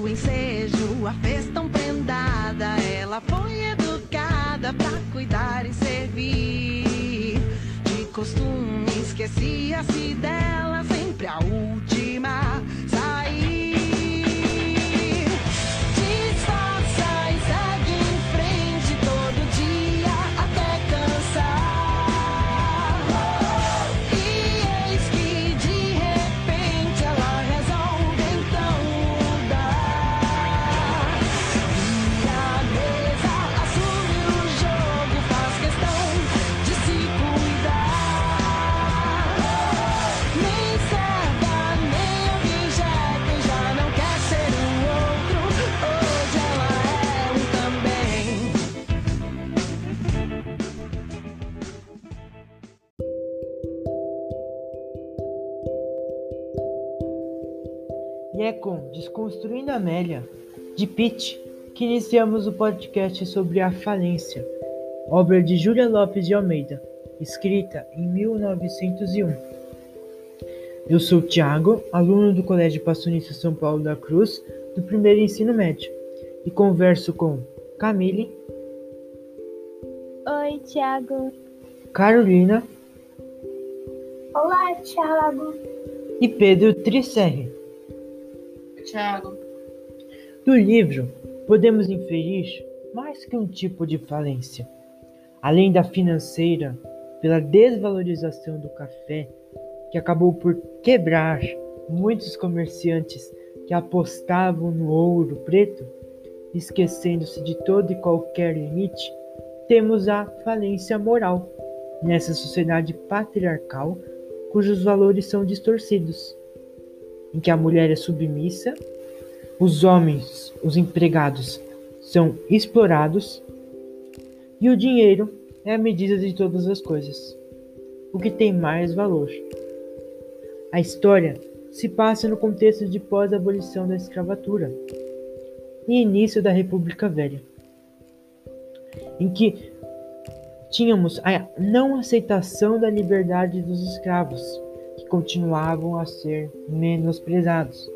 do ensejo a fez tão prendada. Ela foi educada pra cuidar e servir. De costume esquecia-se dela, sempre a última. Com Desconstruindo Amélia, de Pitt, que iniciamos o podcast sobre a falência, obra de Júlia Lopes de Almeida, escrita em 1901. Eu sou Tiago, aluno do Colégio Passionista São Paulo da Cruz, do primeiro ensino médio, e converso com Camille. Oi, Tiago. Carolina. Olá, Tiago. E Pedro Tricerre. Tiago. Do livro, podemos inferir mais que um tipo de falência. Além da financeira, pela desvalorização do café, que acabou por quebrar muitos comerciantes que apostavam no ouro preto, esquecendo-se de todo e qualquer limite, temos a falência moral nessa sociedade patriarcal cujos valores são distorcidos em que a mulher é submissa, os homens, os empregados, são explorados e o dinheiro é a medida de todas as coisas, o que tem mais valor. A história se passa no contexto de pós-abolição da escravatura e início da República Velha, em que tínhamos a não aceitação da liberdade dos escravos continuavam a ser menosprezados.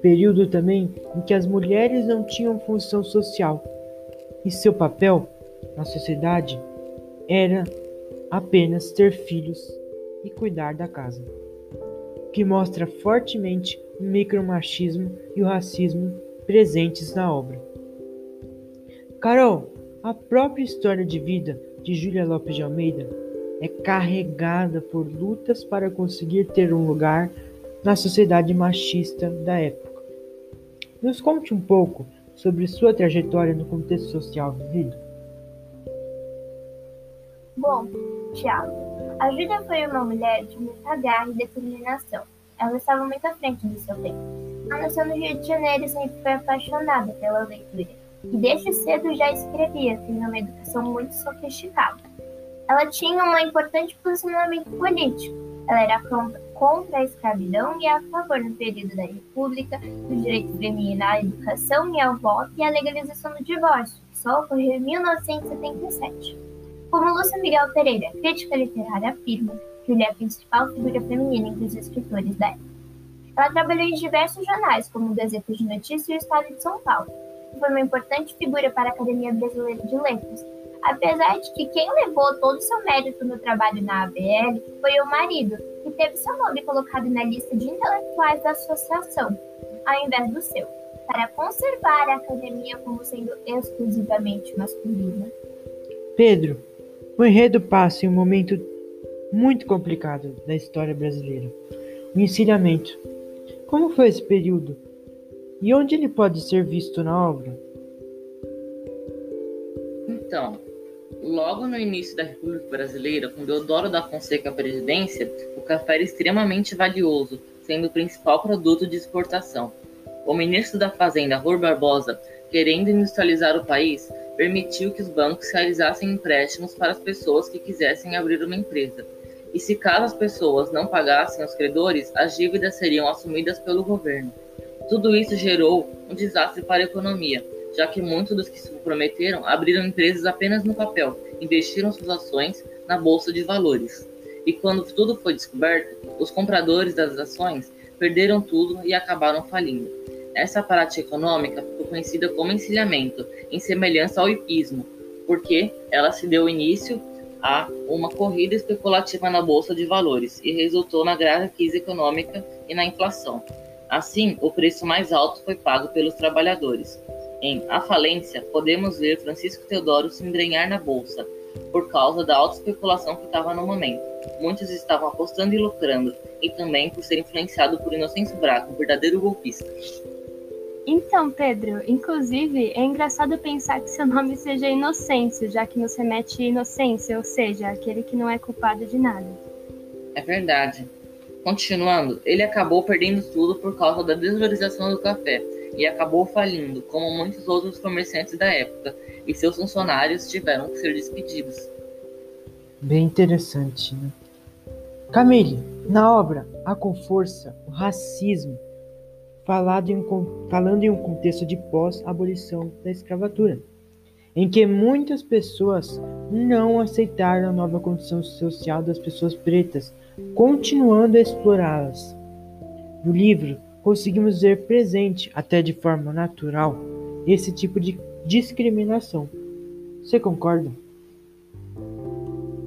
Período também em que as mulheres não tinham função social e seu papel na sociedade era apenas ter filhos e cuidar da casa, que mostra fortemente o micromachismo e o racismo presentes na obra. Carol, a própria história de vida de Júlia Lopes de Almeida é carregada por lutas para conseguir ter um lugar na sociedade machista da época. Nos conte um pouco sobre sua trajetória no contexto social vivido. Bom, Tiago, a Júlia foi uma mulher de muita garra e determinação. Ela estava muito à frente do seu tempo. Ela nasceu no Rio de Janeiro e sempre foi apaixonada pela leitura. E desde cedo já escrevia, tendo uma educação muito sofisticada. Ela tinha um importante posicionamento político. Ela era contra a escravidão e a favor, no período da República, do direito feminino à educação e ao voto e à legalização do divórcio, que só ocorreu em 1977. Como Lúcia Miguel Pereira, crítica literária, afirma, Julia é a principal figura feminina entre os escritores da época. Ela trabalhou em diversos jornais, como o Gazeta de Notícias e o Estado de São Paulo, e foi uma importante figura para a Academia Brasileira de Letras, apesar de que quem levou todo o seu mérito no trabalho na ABL foi o marido, que teve seu nome colocado na lista de intelectuais da associação, ao invés do seu, para conservar a academia como sendo exclusivamente masculina. Pedro, o enredo passa em um momento muito complicado da história brasileira. O encilhamento. Como foi esse período? E onde ele pode ser visto na obra? Então, Logo no início da República Brasileira, com Deodoro da Fonseca à presidência, o café era extremamente valioso, sendo o principal produto de exportação. O ministro da Fazenda, Rui Barbosa, querendo industrializar o país, permitiu que os bancos realizassem empréstimos para as pessoas que quisessem abrir uma empresa. E se caso as pessoas não pagassem os credores, as dívidas seriam assumidas pelo governo. Tudo isso gerou um desastre para a economia, já que muitos dos que se comprometeram abriram empresas apenas no papel, investiram suas ações na bolsa de valores. E quando tudo foi descoberto, os compradores das ações perderam tudo e acabaram falindo. Essa prática econômica ficou conhecida como encilhamento, em semelhança ao hipismo, porque ela se deu início a uma corrida especulativa na bolsa de valores e resultou na grave crise econômica e na inflação. Assim, o preço mais alto foi pago pelos trabalhadores. Em A Falência, podemos ver Francisco Teodoro se embrenhar na bolsa, por causa da alta especulação que estava no momento. Muitos estavam apostando e lucrando, e também por ser influenciado por Inocêncio Braco, um verdadeiro golpista. Então, Pedro, inclusive é engraçado pensar que seu nome seja Inocêncio, já que nos remete inocência, ou seja, aquele que não é culpado de nada. É verdade. Continuando, ele acabou perdendo tudo por causa da desvalorização do café e acabou falindo, como muitos outros comerciantes da época, e seus funcionários tiveram que ser despedidos. Bem interessante, né? Camille, na obra Há com Força o Racismo, falado em, falando em um contexto de pós-abolição da escravatura, em que muitas pessoas não aceitaram a nova condição social das pessoas pretas, continuando a explorá-las. No livro, conseguimos ver presente, até de forma natural, esse tipo de discriminação. Você concorda?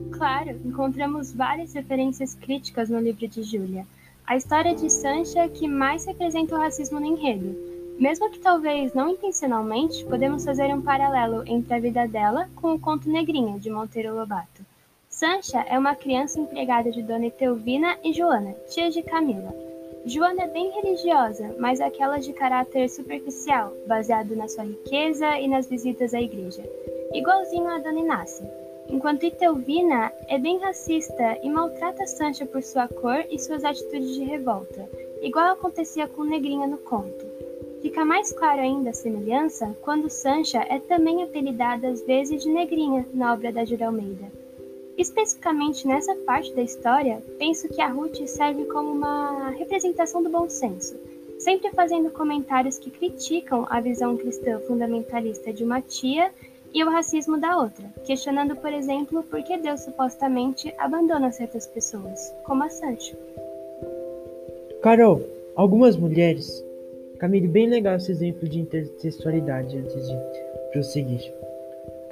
Claro, encontramos várias referências críticas no livro de Júlia. A história de Sancha é que mais representa o racismo no enredo. Mesmo que talvez não intencionalmente, podemos fazer um paralelo entre a vida dela com o conto Negrinha, de Monteiro Lobato. Sancha é uma criança empregada de Dona Etelvina e Joana, tia de Camila. Joana é bem religiosa, mas aquela de caráter superficial, baseado na sua riqueza e nas visitas à igreja, igualzinho a Dona Inácia. Enquanto Itelvina é bem racista e maltrata Sancha por sua cor e suas atitudes de revolta, igual acontecia com Negrinha no conto. Fica mais claro ainda a semelhança quando Sancha é também apelidada às vezes de Negrinha na obra da Júlia Almeida. Especificamente nessa parte da história, penso que a Ruth serve como uma representação do bom senso, sempre fazendo comentários que criticam a visão cristã fundamentalista de uma tia e o racismo da outra, questionando, por exemplo, por que Deus supostamente abandona certas pessoas, como a Sancho. Carol, algumas mulheres. Camille, bem legal esse exemplo de intertextualidade antes de prosseguir.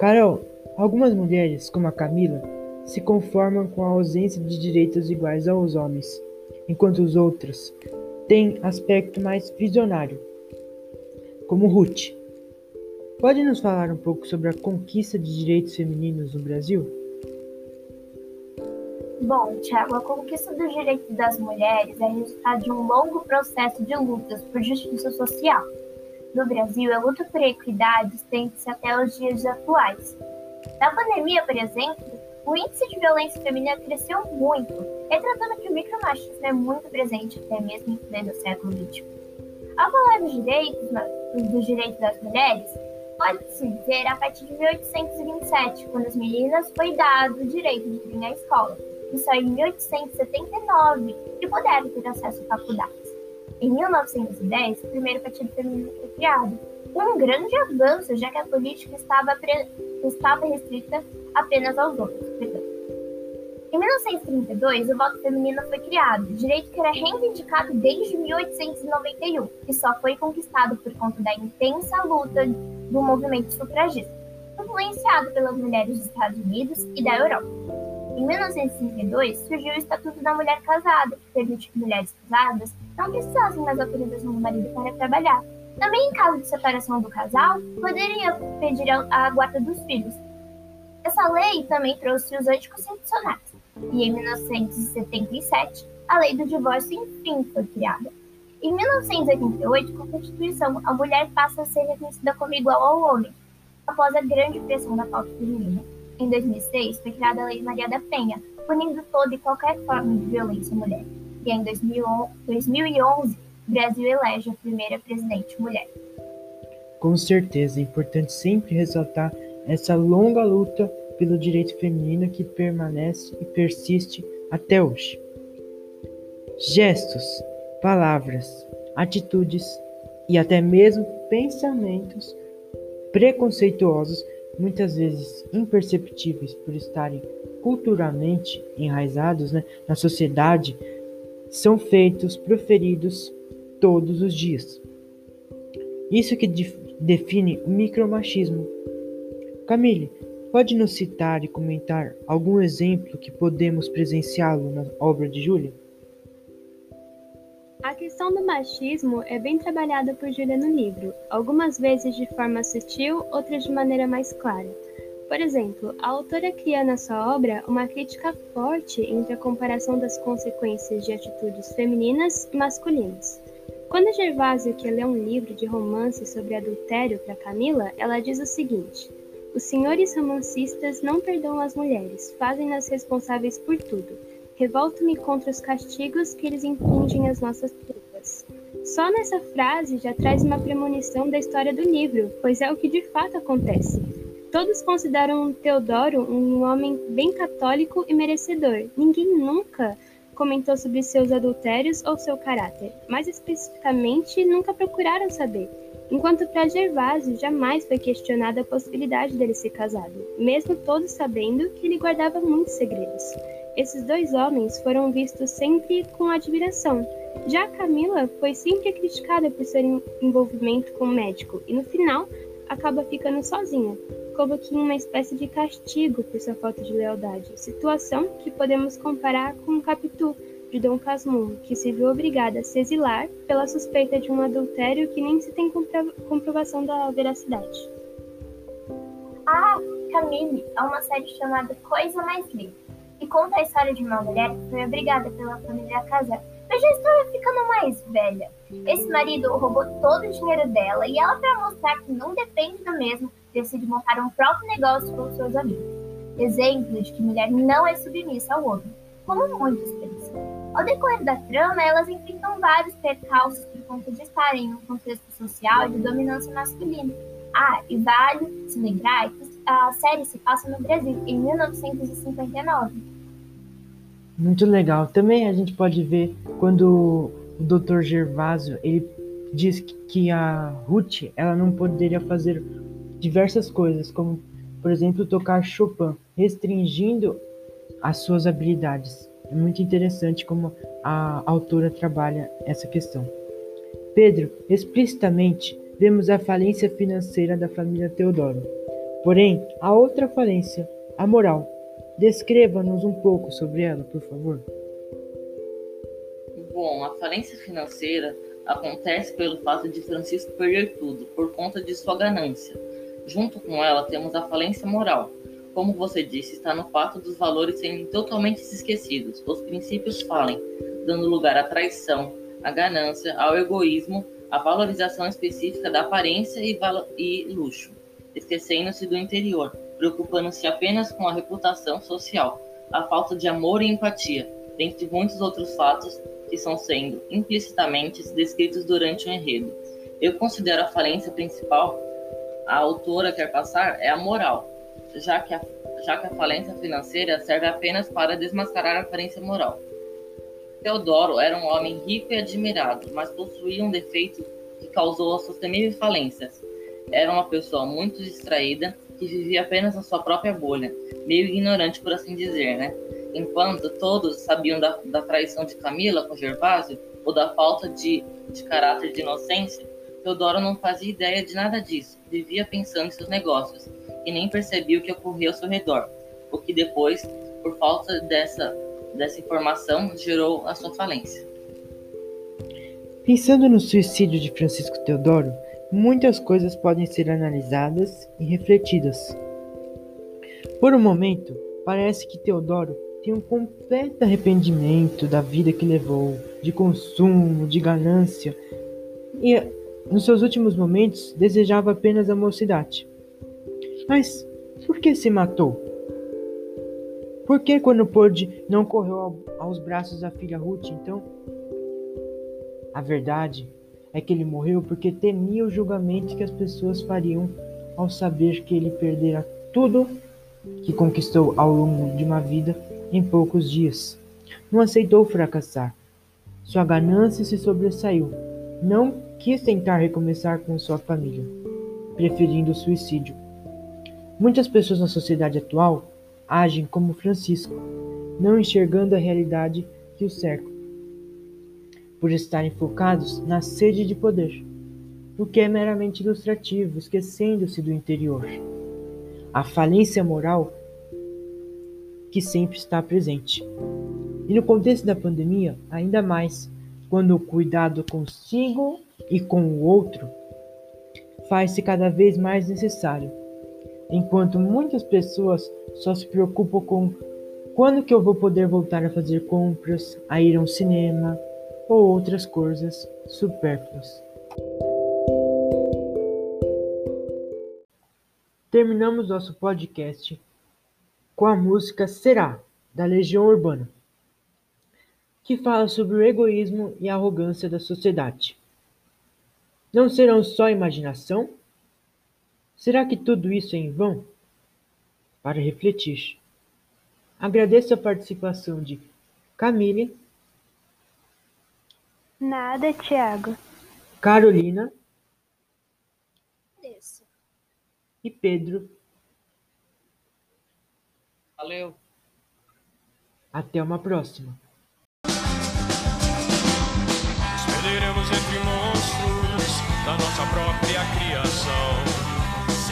Carol, algumas mulheres, como a Camila, se conformam com a ausência de direitos iguais aos homens, enquanto os outros têm aspecto mais visionário, como Ruth. Pode nos falar um pouco sobre a conquista de direitos femininos no Brasil? Bom, Tiago, a conquista dos direitos das mulheres é resultado de um longo processo de lutas por justiça social. No Brasil, a luta por equidade estende-se até os dias atuais. Na pandemia, por exemplo, o índice de violência feminina cresceu muito, retratando que o micromachismo é muito presente até mesmo em pleno século XXI. Ao falar dos direitos, dos direitos das mulheres, pode-se dizer a partir de 1827, quando as meninas foi dado o direito de ir à escola, e só em 1879 que puderam ter acesso à faculdades. Em 1910, o primeiro partido feminino foi criado, um grande avanço, já que a política estava, estava restrita apenas aos homens. Em 1932, o voto feminino foi criado, direito que era reivindicado desde 1891 e só foi conquistado por conta da intensa luta do movimento sufragista, influenciado pelas mulheres dos Estados Unidos e da Europa. Em 1932, surgiu o Estatuto da Mulher Casada, que permite que mulheres casadas não precisassem mais autorização do marido para trabalhar. Também, em caso de separação do casal, poderiam pedir a guarda dos filhos. Essa lei também trouxe os anticonstitucionais. E em 1977, a lei do divórcio enfim foi criada. Em 1988, com a Constituição, a mulher passa a ser reconhecida como igual ao homem, após a grande pressão da pauta feminina. Em 2006, foi criada a Lei Maria da Penha, punindo toda e qualquer forma de violência à mulher. E em 2011, o Brasil elege a primeira presidente mulher. Com certeza, é importante sempre ressaltar essa longa luta pelo direito feminino que permanece e persiste até hoje. Gestos palavras, atitudes e até mesmo pensamentos preconceituosos, muitas vezes imperceptíveis por estarem culturalmente enraizados né, na sociedade, são feitos, proferidos todos os dias. Isso que define o micromachismo. Camille, pode nos citar e comentar algum exemplo que podemos presenciá-lo na obra de Júlia? A questão do machismo é bem trabalhada por Júlia no livro, algumas vezes de forma sutil, outras de maneira mais clara. Por exemplo, a autora cria na sua obra uma crítica forte entre a comparação das consequências de atitudes femininas e masculinas. Quando Gervásio quer ler um livro de romance sobre adultério para Camila, ela diz o seguinte: Os senhores romancistas não perdoam as mulheres, fazem-nas responsáveis por tudo. Revolto-me contra os castigos que eles infligem às nossas filhas. Só nessa frase já traz uma premonição da história do livro, pois é o que de fato acontece. Todos consideram Teodoro um homem bem católico e merecedor. Ninguém nunca comentou sobre seus adultérios ou seu caráter, mais especificamente, nunca procuraram saber. Enquanto para Gervásio jamais foi questionada a possibilidade dele ser casado, mesmo todos sabendo que ele guardava muitos segredos. Esses dois homens foram vistos sempre com admiração. Já Camila foi sempre criticada por seu envolvimento com o médico e no final acaba ficando sozinha, como que uma espécie de castigo por sua falta de lealdade, situação que podemos comparar com o Capitu de Dom Casmurro, que se viu obrigada a se exilar pela suspeita de um adultério que nem se tem comprovação da veracidade. Ah, Camille é uma série chamada Coisa Mais Linda, e conta a história de uma mulher que foi obrigada pela família a casar mas já estava ficando mais velha. Esse marido roubou todo o dinheiro dela e ela, para mostrar que não depende do mesmo, decide montar um próprio negócio com seus amigos. Exemplo de que mulher não é submissa ao homem, como muitos pensam. Ao decorrer da trama, elas enfrentam vários percalços por conta de estarem em um contexto social de dominância masculina. Ah, e vale se lembrar que a série se passa no Brasil, em 1959 muito legal. Também a gente pode ver quando o Dr. Gervásio ele diz que a Ruth ela não poderia fazer diversas coisas, como por exemplo tocar Chopin, restringindo as suas habilidades. É muito interessante como a autora trabalha essa questão. Pedro, explicitamente vemos a falência financeira da família Teodoro. Porém, a outra falência, a moral, Descreva-nos um pouco sobre ela, por favor. Bom, a falência financeira acontece pelo fato de Francisco perder tudo por conta de sua ganância. Junto com ela temos a falência moral. Como você disse, está no fato dos valores serem totalmente esquecidos. Os princípios falem, dando lugar à traição, à ganância, ao egoísmo, à valorização específica da aparência e, e luxo, esquecendo-se do interior, preocupando-se apenas com a reputação social, a falta de amor e empatia, dentre muitos outros fatos que estão sendo implicitamente descritos durante o enredo. Eu considero a falência principal, a autora quer passar, é a moral, já que a, já que a falência financeira serve apenas para desmascarar a falência moral. Teodoro era um homem rico e admirado, mas possuía um defeito que causou as suas temíveis falências. Era uma pessoa muito distraída que vivia apenas na sua própria bolha, meio ignorante por assim dizer, né? Enquanto todos sabiam da, da traição de Camila com Gervásio, ou da falta de, de caráter de inocência, Teodoro não fazia ideia de nada disso, vivia pensando em seus negócios, e nem percebia o que ocorria ao seu redor, o que depois, por falta dessa, dessa informação, gerou a sua falência. Pensando no suicídio de Francisco Teodoro, muitas coisas podem ser analisadas e refletidas. Por um momento, parece que Teodoro tem um completo arrependimento da vida que levou, de consumo, de ganância, e nos seus últimos momentos desejava apenas a mocidade. Mas por que se matou? Por que, quando pôde, não correu aos braços da filha Ruth, então? A verdade é que ele morreu porque temia o julgamento que as pessoas fariam ao saber que ele perdera tudo que conquistou ao longo de uma vida em poucos dias. Não aceitou fracassar. Sua ganância se sobressaiu. Não quis tentar recomeçar com sua família, preferindo o suicídio. Muitas pessoas na sociedade atual agem como Francisco, não enxergando a realidade que o cerca por estarem focados na sede de poder. o que é meramente ilustrativo, esquecendo-se do interior. A falência moral que sempre está presente. E no contexto da pandemia, ainda mais, quando o cuidado consigo e com o outro faz-se cada vez mais necessário. Enquanto muitas pessoas só se preocupam com quando que eu vou poder voltar a fazer compras, a ir ao cinema ou outras coisas supérfluas. Terminamos nosso podcast com a música Será, da Legião Urbana, que fala sobre o egoísmo e a arrogância da sociedade. Não serão só imaginação? Será que tudo isso é em vão? Para refletir. Agradeço a participação de Camille. Nada, Tiago. Carolina. Agradeço. E Pedro. Valeu. Até uma próxima. Perderemos entre monstros da nossa própria criação.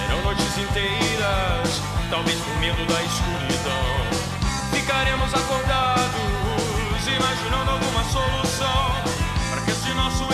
Serão noites inteiras, talvez por medo da escuridão. Ficaremos acordados, imaginando alguma solução para que esse nosso